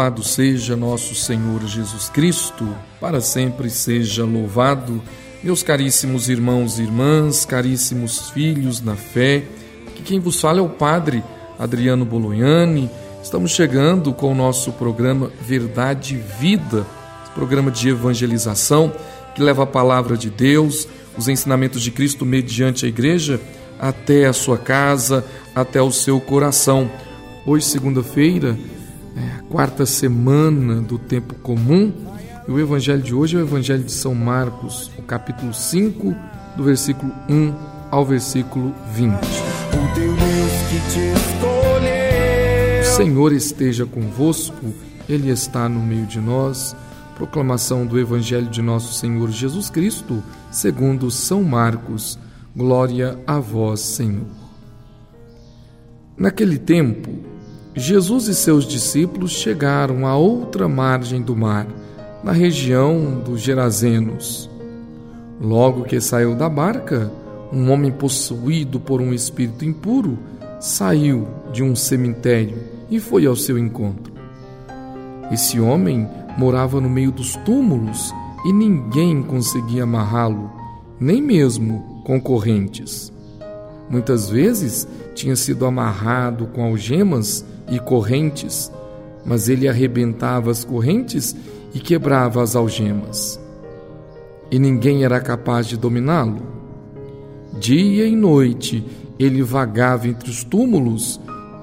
Louvado seja nosso Senhor Jesus Cristo, para sempre seja louvado. Meus caríssimos irmãos e irmãs, caríssimos filhos na fé, que quem vos fala é o Padre Adriano Bolognani. Estamos chegando com o nosso programa Verdade e Vida, programa de evangelização que leva a palavra de Deus, os ensinamentos de Cristo mediante a igreja até a sua casa, até o seu coração. Hoje, segunda-feira, é a quarta semana do tempo comum. E o evangelho de hoje é o evangelho de São Marcos, o capítulo 5, do versículo 1 ao versículo 20. O Senhor esteja convosco, ele está no meio de nós. Proclamação do evangelho de nosso Senhor Jesus Cristo, segundo São Marcos. Glória a vós, Senhor. Naquele tempo, Jesus e seus discípulos chegaram à outra margem do mar, na região dos Gerazenos. Logo que saiu da barca, um homem possuído por um espírito impuro saiu de um cemitério e foi ao seu encontro. Esse homem morava no meio dos túmulos e ninguém conseguia amarrá-lo, nem mesmo concorrentes. Muitas vezes tinha sido amarrado com algemas e correntes, mas ele arrebentava as correntes e quebrava as algemas. E ninguém era capaz de dominá-lo. Dia e noite ele vagava entre os túmulos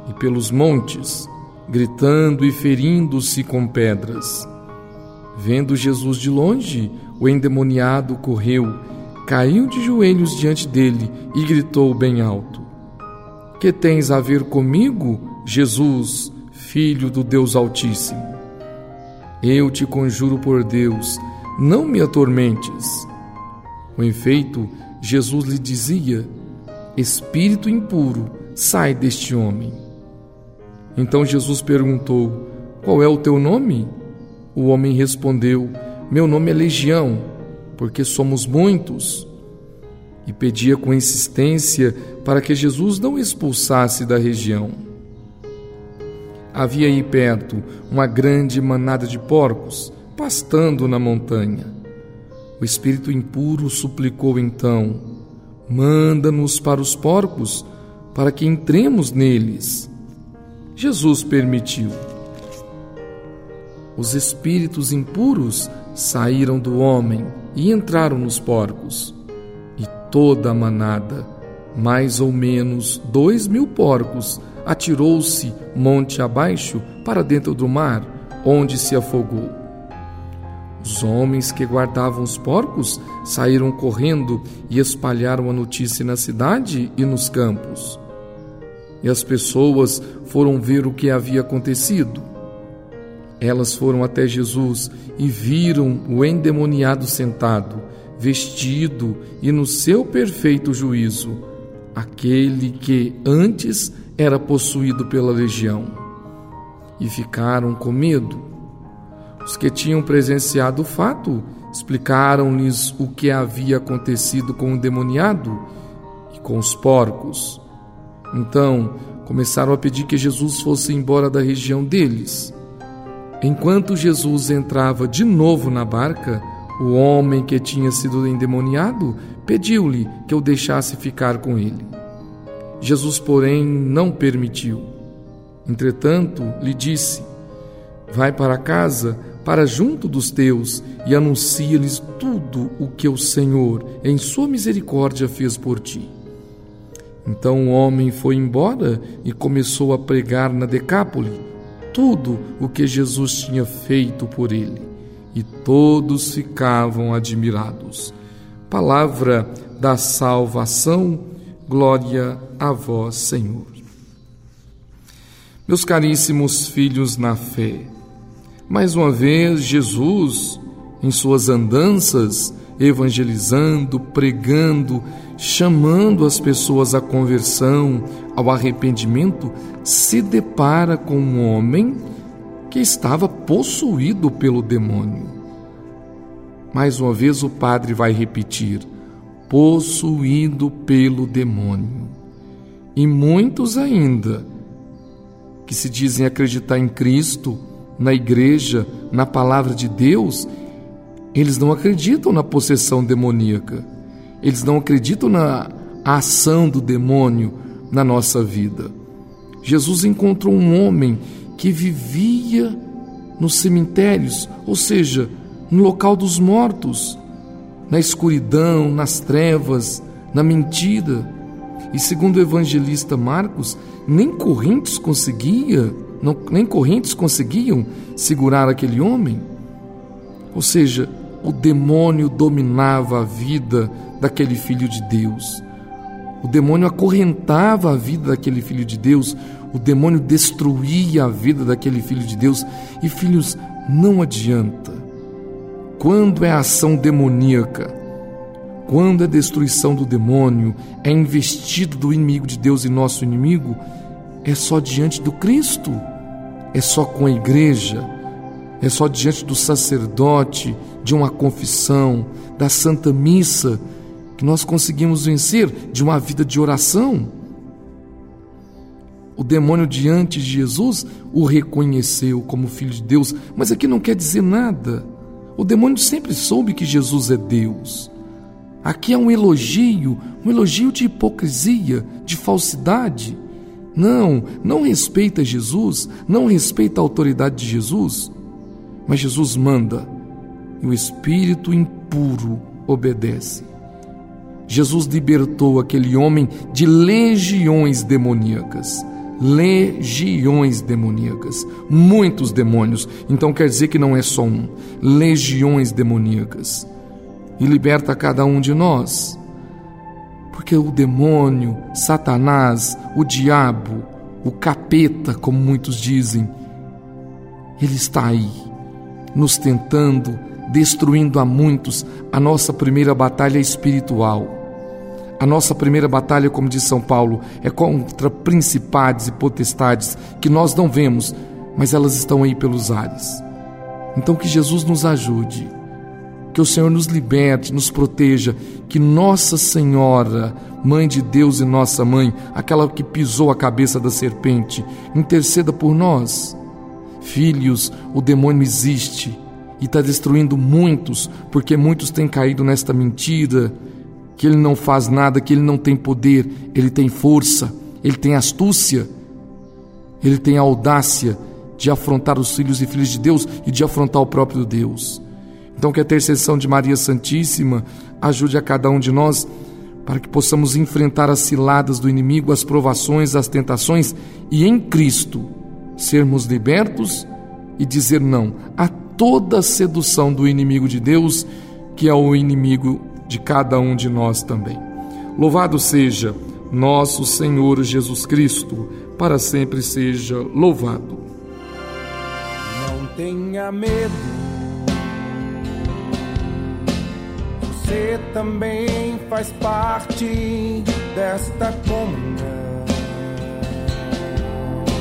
e pelos montes, gritando e ferindo-se com pedras. Vendo Jesus de longe, o endemoniado correu, caiu de joelhos diante dele e gritou bem alto: Que tens a ver comigo, Jesus, Filho do Deus Altíssimo. Eu te conjuro por Deus, não me atormentes. Com efeito, Jesus lhe dizia: Espírito impuro, sai deste homem. Então Jesus perguntou: Qual é o teu nome? O homem respondeu: Meu nome é Legião, porque somos muitos. E pedia com insistência para que Jesus não expulsasse da região. Havia aí perto uma grande manada de porcos pastando na montanha. O espírito impuro suplicou então: Manda-nos para os porcos, para que entremos neles. Jesus permitiu. Os espíritos impuros saíram do homem e entraram nos porcos. E toda a manada, mais ou menos dois mil porcos, atirou-se monte abaixo para dentro do mar, onde se afogou. Os homens que guardavam os porcos saíram correndo e espalharam a notícia na cidade e nos campos. E as pessoas foram ver o que havia acontecido. Elas foram até Jesus e viram o endemoniado sentado, vestido e no seu perfeito juízo, aquele que antes era possuído pela legião. E ficaram com medo. Os que tinham presenciado o fato explicaram-lhes o que havia acontecido com o demoniado e com os porcos. Então começaram a pedir que Jesus fosse embora da região deles. Enquanto Jesus entrava de novo na barca, o homem que tinha sido endemoniado pediu-lhe que o deixasse ficar com ele. Jesus, porém, não permitiu. Entretanto, lhe disse: Vai para casa, para junto dos teus, e anuncia-lhes tudo o que o Senhor, em sua misericórdia, fez por ti. Então o homem foi embora e começou a pregar na Decápole tudo o que Jesus tinha feito por ele, e todos ficavam admirados. Palavra da salvação Glória a vós, Senhor. Meus caríssimos filhos na fé, mais uma vez Jesus, em suas andanças, evangelizando, pregando, chamando as pessoas à conversão, ao arrependimento, se depara com um homem que estava possuído pelo demônio. Mais uma vez o padre vai repetir: possuído pelo demônio. E muitos ainda que se dizem acreditar em Cristo, na igreja, na palavra de Deus, eles não acreditam na possessão demoníaca. Eles não acreditam na ação do demônio na nossa vida. Jesus encontrou um homem que vivia nos cemitérios, ou seja, no local dos mortos, na escuridão, nas trevas, na mentira. E segundo o evangelista Marcos, nem correntes conseguia, não, nem correntes conseguiam segurar aquele homem. Ou seja, o demônio dominava a vida daquele filho de Deus. O demônio acorrentava a vida daquele filho de Deus, o demônio destruía a vida daquele filho de Deus. E filhos, não adianta. Quando é ação demoníaca, quando é destruição do demônio, é investido do inimigo de Deus e nosso inimigo, é só diante do Cristo, é só com a igreja, é só diante do sacerdote, de uma confissão, da Santa Missa, que nós conseguimos vencer, de uma vida de oração. O demônio diante de Jesus o reconheceu como filho de Deus, mas aqui não quer dizer nada. O demônio sempre soube que Jesus é Deus. Aqui é um elogio, um elogio de hipocrisia, de falsidade. Não, não respeita Jesus, não respeita a autoridade de Jesus. Mas Jesus manda e o espírito impuro obedece. Jesus libertou aquele homem de legiões demoníacas. Legiões demoníacas, muitos demônios. Então quer dizer que não é só um, legiões demoníacas e liberta cada um de nós. Porque o demônio, Satanás, o diabo, o capeta, como muitos dizem, ele está aí, nos tentando, destruindo a muitos a nossa primeira batalha espiritual. A nossa primeira batalha, como diz São Paulo, é contra principados e potestades que nós não vemos, mas elas estão aí pelos ares. Então que Jesus nos ajude que o Senhor nos liberte, nos proteja, que Nossa Senhora, Mãe de Deus e nossa mãe, aquela que pisou a cabeça da serpente, interceda por nós. Filhos, o demônio existe e está destruindo muitos, porque muitos têm caído nesta mentira, que ele não faz nada, que ele não tem poder, ele tem força, ele tem astúcia, ele tem audácia de afrontar os filhos e filhas de Deus e de afrontar o próprio Deus. Então, que a intercessão de Maria Santíssima ajude a cada um de nós para que possamos enfrentar as ciladas do inimigo, as provações, as tentações e em Cristo sermos libertos e dizer não a toda sedução do inimigo de Deus, que é o inimigo de cada um de nós também. Louvado seja nosso Senhor Jesus Cristo, para sempre seja louvado. Não tenha medo Você também faz parte desta comunhão.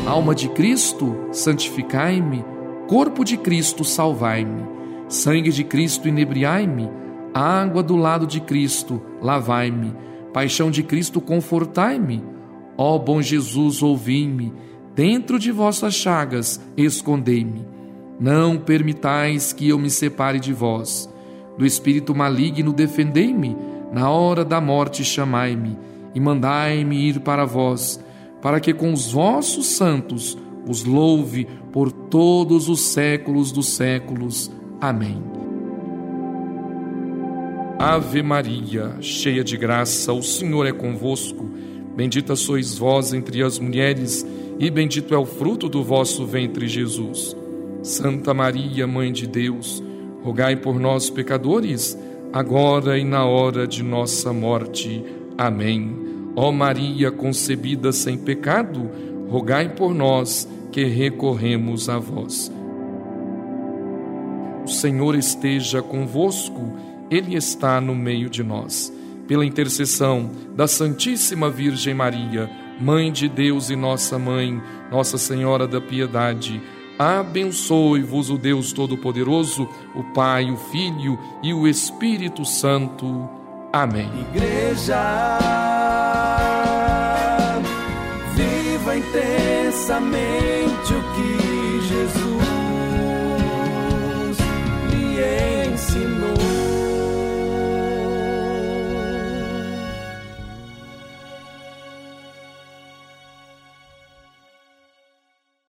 Alma de Cristo, santificai-me. Corpo de Cristo, salvai-me. Sangue de Cristo, inebriai-me. Água do lado de Cristo, lavai-me. Paixão de Cristo, confortai-me. Ó bom Jesus, ouvi-me. Dentro de vossas chagas, escondei-me. Não permitais que eu me separe de vós do espírito maligno, defendei-me, na hora da morte chamai-me, e mandai-me ir para vós, para que com os vossos santos os louve por todos os séculos dos séculos. Amém. Ave Maria, cheia de graça, o Senhor é convosco. Bendita sois vós entre as mulheres, e bendito é o fruto do vosso ventre, Jesus. Santa Maria, Mãe de Deus, rogai por nós, pecadores, agora e na hora de nossa morte. Amém. Ó Maria concebida sem pecado, rogai por nós que recorremos a vós. O Senhor esteja convosco, Ele está no meio de nós. Pela intercessão da Santíssima Virgem Maria, Mãe de Deus e nossa Mãe, Nossa Senhora da Piedade, Abençoe-vos o Deus Todo-Poderoso, o Pai, o Filho e o Espírito Santo. Amém. Igreja, viva intensamente o que